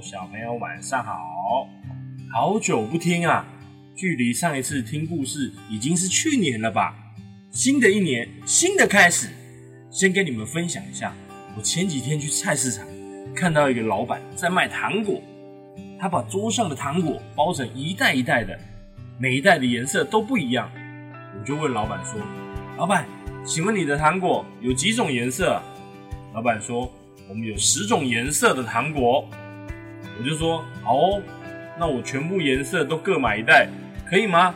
小朋友晚上好，好久不听啊，距离上一次听故事已经是去年了吧？新的一年，新的开始，先跟你们分享一下，我前几天去菜市场看到一个老板在卖糖果，他把桌上的糖果包成一袋一袋的，每一袋的颜色都不一样，我就问老板说：“老板，请问你的糖果有几种颜色？”老板说。我们有十种颜色的糖果，我就说好哦，那我全部颜色都各买一袋，可以吗？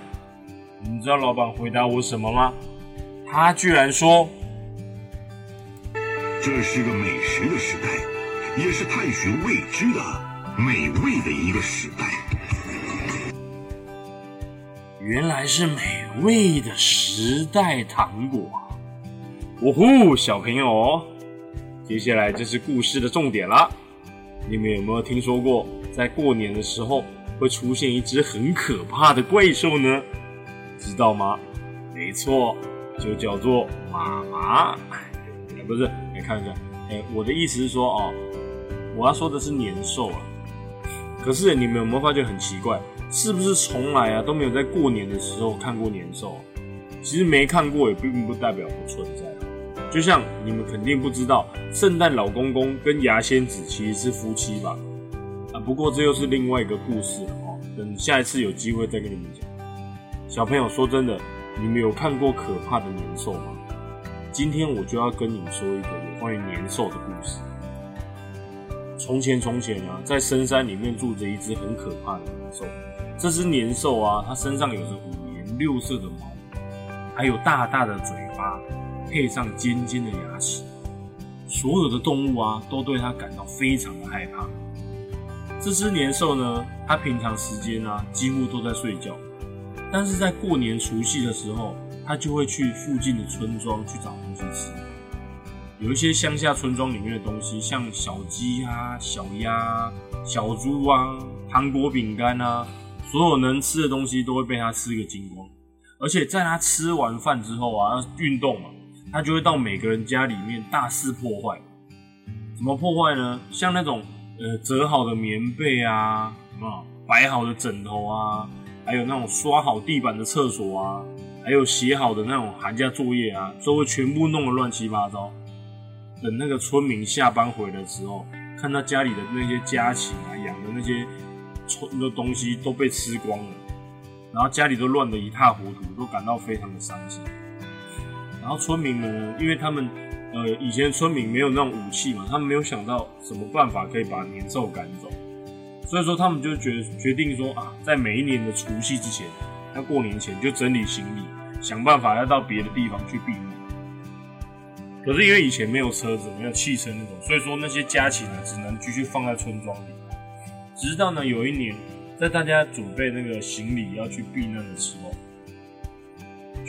你知道老板回答我什么吗？他居然说：“这是个美食的时代，也是探寻未知的美味的一个时代。”原来是美味的时代糖果啊！呜呼，小朋友。接下来就是故事的重点了。你们有没有听说过，在过年的时候会出现一只很可怕的怪兽呢？知道吗？没错，就叫做妈妈。哎，不是，来看一下。哎，我的意思是说，哦，我要说的是年兽啊。可是你们有没有发觉很奇怪？是不是从来啊都没有在过年的时候看过年兽？其实没看过也并不代表不存在。就像你们肯定不知道，圣诞老公公跟牙仙子其实是夫妻吧？啊，不过这又是另外一个故事了哦。等下一次有机会再跟你们讲。小朋友说真的，你们有看过可怕的年兽吗？今天我就要跟你们说一个有关于年兽的故事。从前从前啊，在深山里面住着一只很可怕的年兽。这只年兽啊，它身上有着五颜六色的毛，还有大大的嘴巴。配上尖尖的牙齿，所有的动物啊都对它感到非常的害怕。这只年兽呢，它平常时间啊几乎都在睡觉，但是在过年除夕的时候，它就会去附近的村庄去找东西吃。有一些乡下村庄里面的东西，像小鸡啊、小鸭、小猪啊、糖果、饼干啊，所有能吃的东西都会被它吃个精光。而且在它吃完饭之后啊，要运动嘛。他就会到每个人家里面大肆破坏，怎么破坏呢？像那种呃折好的棉被啊，啊摆好的枕头啊，还有那种刷好地板的厕所啊，还有写好的那种寒假作业啊，都会全部弄得乱七八糟。等那个村民下班回来的时候，看到家里的那些家禽啊，养的那些村的东西都被吃光了，然后家里都乱得一塌糊涂，都感到非常的伤心。然后村民们呢，因为他们，呃，以前村民没有那种武器嘛，他们没有想到什么办法可以把年兽赶走，所以说他们就决决定说啊，在每一年的除夕之前，要过年前就整理行李，想办法要到别的地方去避难。可是因为以前没有车子，没有汽车那种，所以说那些家禽呢，只能继续放在村庄里。直到呢有一年，在大家准备那个行李要去避难的时候。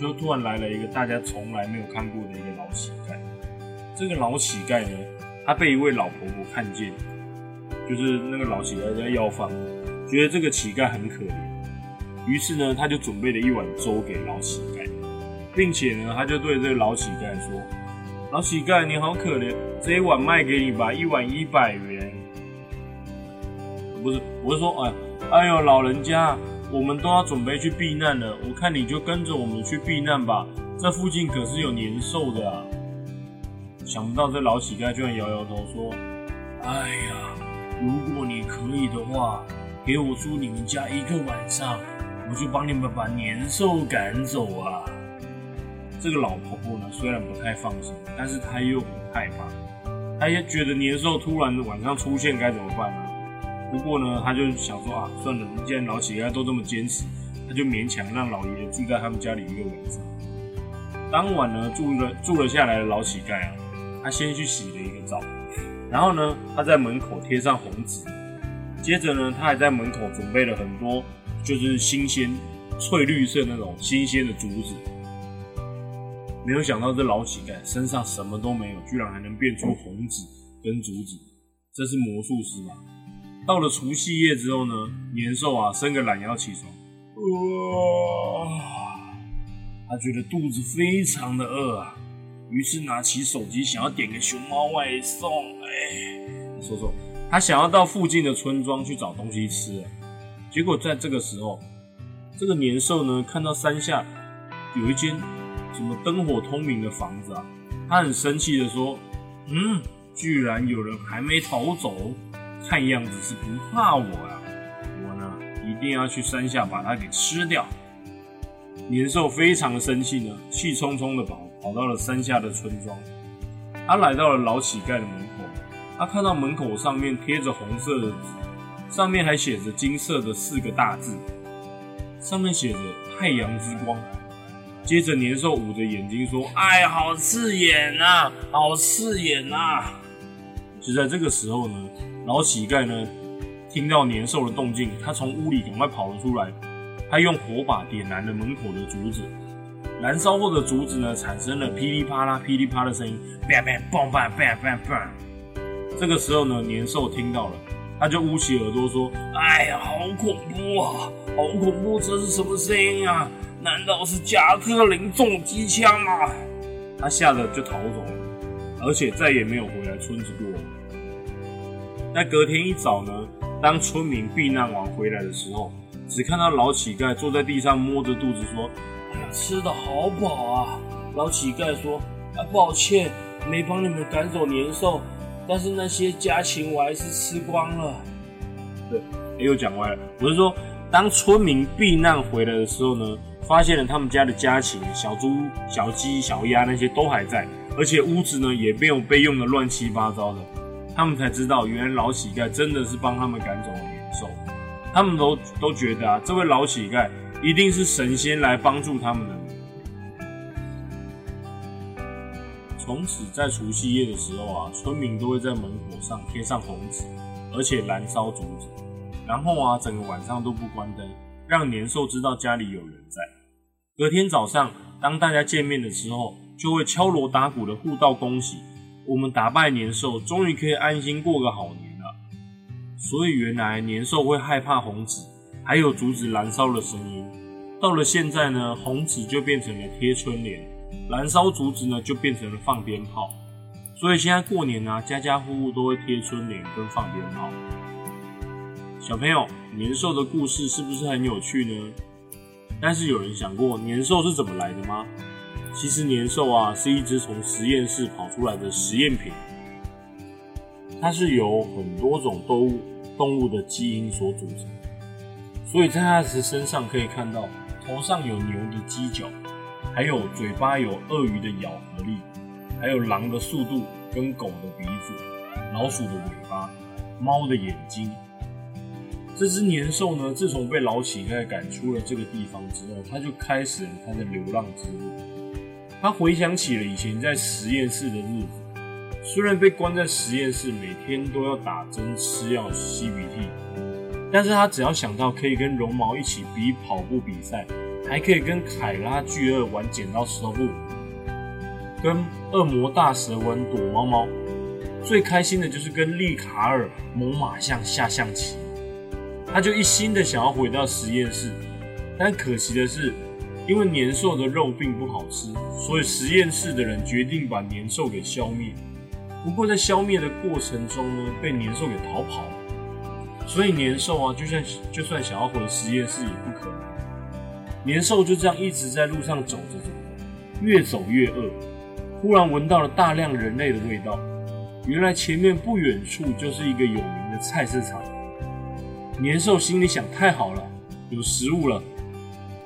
就突然来了一个大家从来没有看过的一个老乞丐。这个老乞丐呢，他被一位老婆婆看见，就是那个老乞丐在要饭，觉得这个乞丐很可怜，于是呢，他就准备了一碗粥给老乞丐，并且呢，他就对这个老乞丐说：“老乞丐，你好可怜，这一碗卖给你吧，一碗一百元。”不是，我是说，哎，哎呦，老人家。我们都要准备去避难了，我看你就跟着我们去避难吧。这附近可是有年兽的啊！想不到这老乞丐居然摇摇头说：“哎呀，如果你可以的话，给我住你们家一个晚上，我就帮你们把年兽赶走啊！”这个老婆婆呢，虽然不太放心，但是她又很害怕，她也觉得年兽突然晚上出现该怎么办呢？不过呢，他就想说啊，算了，既然老乞丐都这么坚持，他就勉强让老爷爷住在他们家里一个晚上。当晚呢，住了住了下来的老乞丐啊，他先去洗了一个澡，然后呢，他在门口贴上红纸，接着呢，他还在门口准备了很多就是新鲜翠绿色那种新鲜的竹子。没有想到这老乞丐身上什么都没有，居然还能变出红纸跟竹子，这是魔术师吗？到了除夕夜之后呢，年兽啊伸个懒腰起床，哇，他觉得肚子非常的饿啊，于是拿起手机想要点个熊猫外送。哎，说说，他想要到附近的村庄去找东西吃。结果在这个时候，这个年兽呢看到山下有一间什么灯火通明的房子啊，他很生气的说：“嗯，居然有人还没逃走，看样子是不怕我呀！我呢一定要去山下把它给吃掉。”年兽非常的生气呢，气冲冲的跑跑到了山下的村庄。他来到了老乞丐的门口，他看到门口上面贴着红色的纸，上面还写着金色的四个大字，上面写着“太阳之光”。接着年兽捂着眼睛说：“哎，好刺眼呐，好刺眼呐！”就在这个时候呢，老乞丐呢听到年兽的动静，他从屋里赶快跑了出来。他用火把点燃了门口的竹子，燃烧后的竹子呢，产生了噼里啪啦、噼里啪的声音 bang bang bang bang bang。这个时候呢，年兽听到了，他就捂起耳朵说：“哎呀，好恐怖啊，好恐怖！这是什么声音啊？难道是加特林重机枪吗？”他吓得就逃走了，而且再也没有回来村子过。那隔天一早呢，当村民避难完回来的时候。只看到老乞丐坐在地上摸着肚子说：“哎呀，吃的好饱啊！”老乞丐说：“啊，抱歉，没帮你们赶走年兽，但是那些家禽我还是吃光了。”对，又讲歪了。我是说，当村民避难回来的时候呢，发现了他们家的家禽，小猪、小鸡、小鸭那些都还在，而且屋子呢也没有被用的乱七八糟的，他们才知道，原来老乞丐真的是帮他们赶走了年兽。他们都都觉得啊，这位老乞丐一定是神仙来帮助他们的。从此，在除夕夜的时候啊，村民都会在门口上贴上红纸，而且燃烧竹子，然后啊，整个晚上都不关灯，让年兽知道家里有人在。隔天早上，当大家见面的时候，就会敲锣打鼓的互道恭喜，我们打败年兽，终于可以安心过个好年了。所以原来年兽会害怕红纸，还有竹子燃烧的声音。到了现在呢，红纸就变成了贴春联，燃烧竹子呢就变成了放鞭炮。所以现在过年啊，家家户户都会贴春联跟放鞭炮。小朋友，年兽的故事是不是很有趣呢？但是有人想过年兽是怎么来的吗？其实年兽啊是一只从实验室跑出来的实验品，它是由很多种动物。动物的基因所组成，所以在它的身上可以看到头上有牛的犄角，还有嘴巴有鳄鱼的咬合力，还有狼的速度跟狗的鼻子，老鼠的尾巴，猫的眼睛。这只年兽呢，自从被老乞丐赶出了这个地方之后，它就开始了它的流浪之路。他回想起了以前在实验室的日子。虽然被关在实验室，每天都要打针、吃药、吸鼻涕，但是他只要想到可以跟绒毛一起比跑步比赛，还可以跟凯拉巨鳄玩剪刀石头布，跟恶魔大蛇玩躲猫猫，最开心的就是跟利卡尔猛犸象下象棋，他就一心的想要回到实验室，但可惜的是，因为年兽的肉并不好吃，所以实验室的人决定把年兽给消灭。不过在消灭的过程中呢，被年兽给逃跑了，所以年兽啊，就算就算想要回实验室也不可能。年兽就这样一直在路上走着走着，越走越饿，忽然闻到了大量人类的味道。原来前面不远处就是一个有名的菜市场。年兽心里想：太好了，有食物了。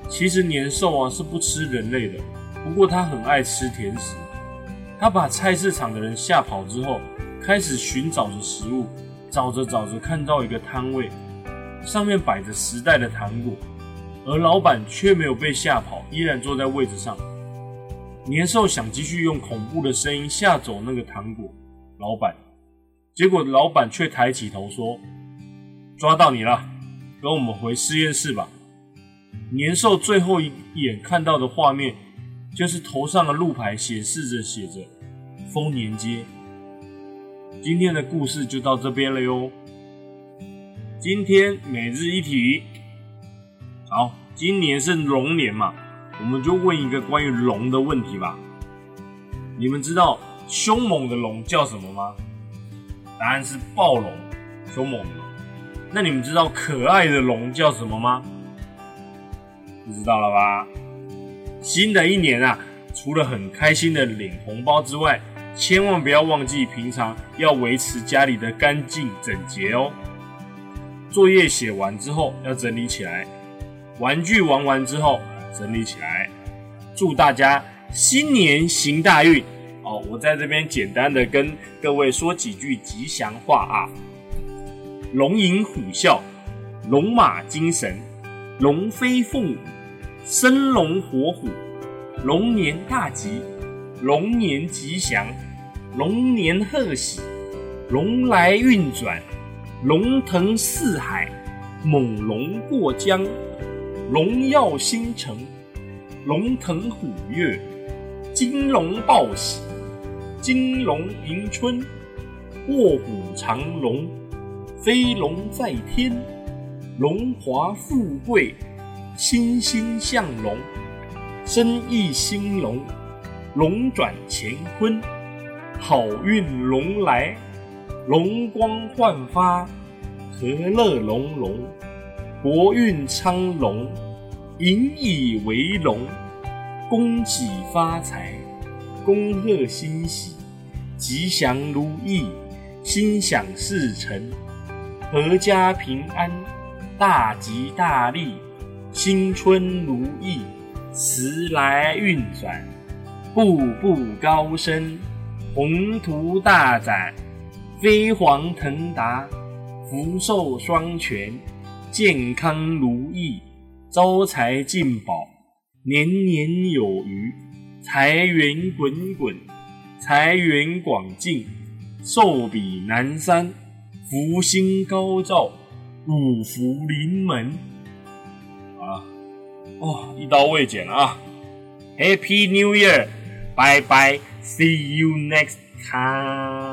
其实年兽啊是不吃人类的，不过它很爱吃甜食。他把菜市场的人吓跑之后，开始寻找着食物，找着找着看到一个摊位，上面摆着时代的糖果，而老板却没有被吓跑，依然坐在位置上。年兽想继续用恐怖的声音吓走那个糖果老板，结果老板却抬起头说：“抓到你了，跟我们回实验室吧。”年兽最后一眼看到的画面。就是头上的路牌显示着写着“丰年街”。今天的故事就到这边了哟。今天每日一题，好，今年是龙年嘛，我们就问一个关于龙的问题吧。你们知道凶猛的龙叫什么吗？答案是暴龙。凶猛的。那你们知道可爱的龙叫什么吗？不知道了吧？新的一年啊，除了很开心的领红包之外，千万不要忘记平常要维持家里的干净整洁哦。作业写完之后要整理起来，玩具玩完之后整理起来。祝大家新年行大运哦！我在这边简单的跟各位说几句吉祥话啊：龙吟虎啸，龙马精神，龙飞凤舞，生龙活虎，龙年大吉，龙年吉祥，龙年贺喜，龙来运转，龙腾四海，猛龙过江，龙耀星辰。龙腾虎跃，金龙报喜，金龙迎春，卧虎藏龙，飞龙在天，荣华富贵，欣欣向荣，生意兴隆，龙转乾坤，好运龙来，龙光焕发，和乐融融，国运昌隆。引以为荣，恭喜发财，恭贺新喜，吉祥如意，心想事成，阖家平安，大吉大利，新春如意，时来运转，步步高升，宏图大展，飞黄腾达，福寿双全，健康如意。招财进宝，年年有余，财源滚滚，财源广进，寿比南山，福星高照，五福临门。啊，哦，一刀未剪啊！Happy New Year，拜拜，See you next time。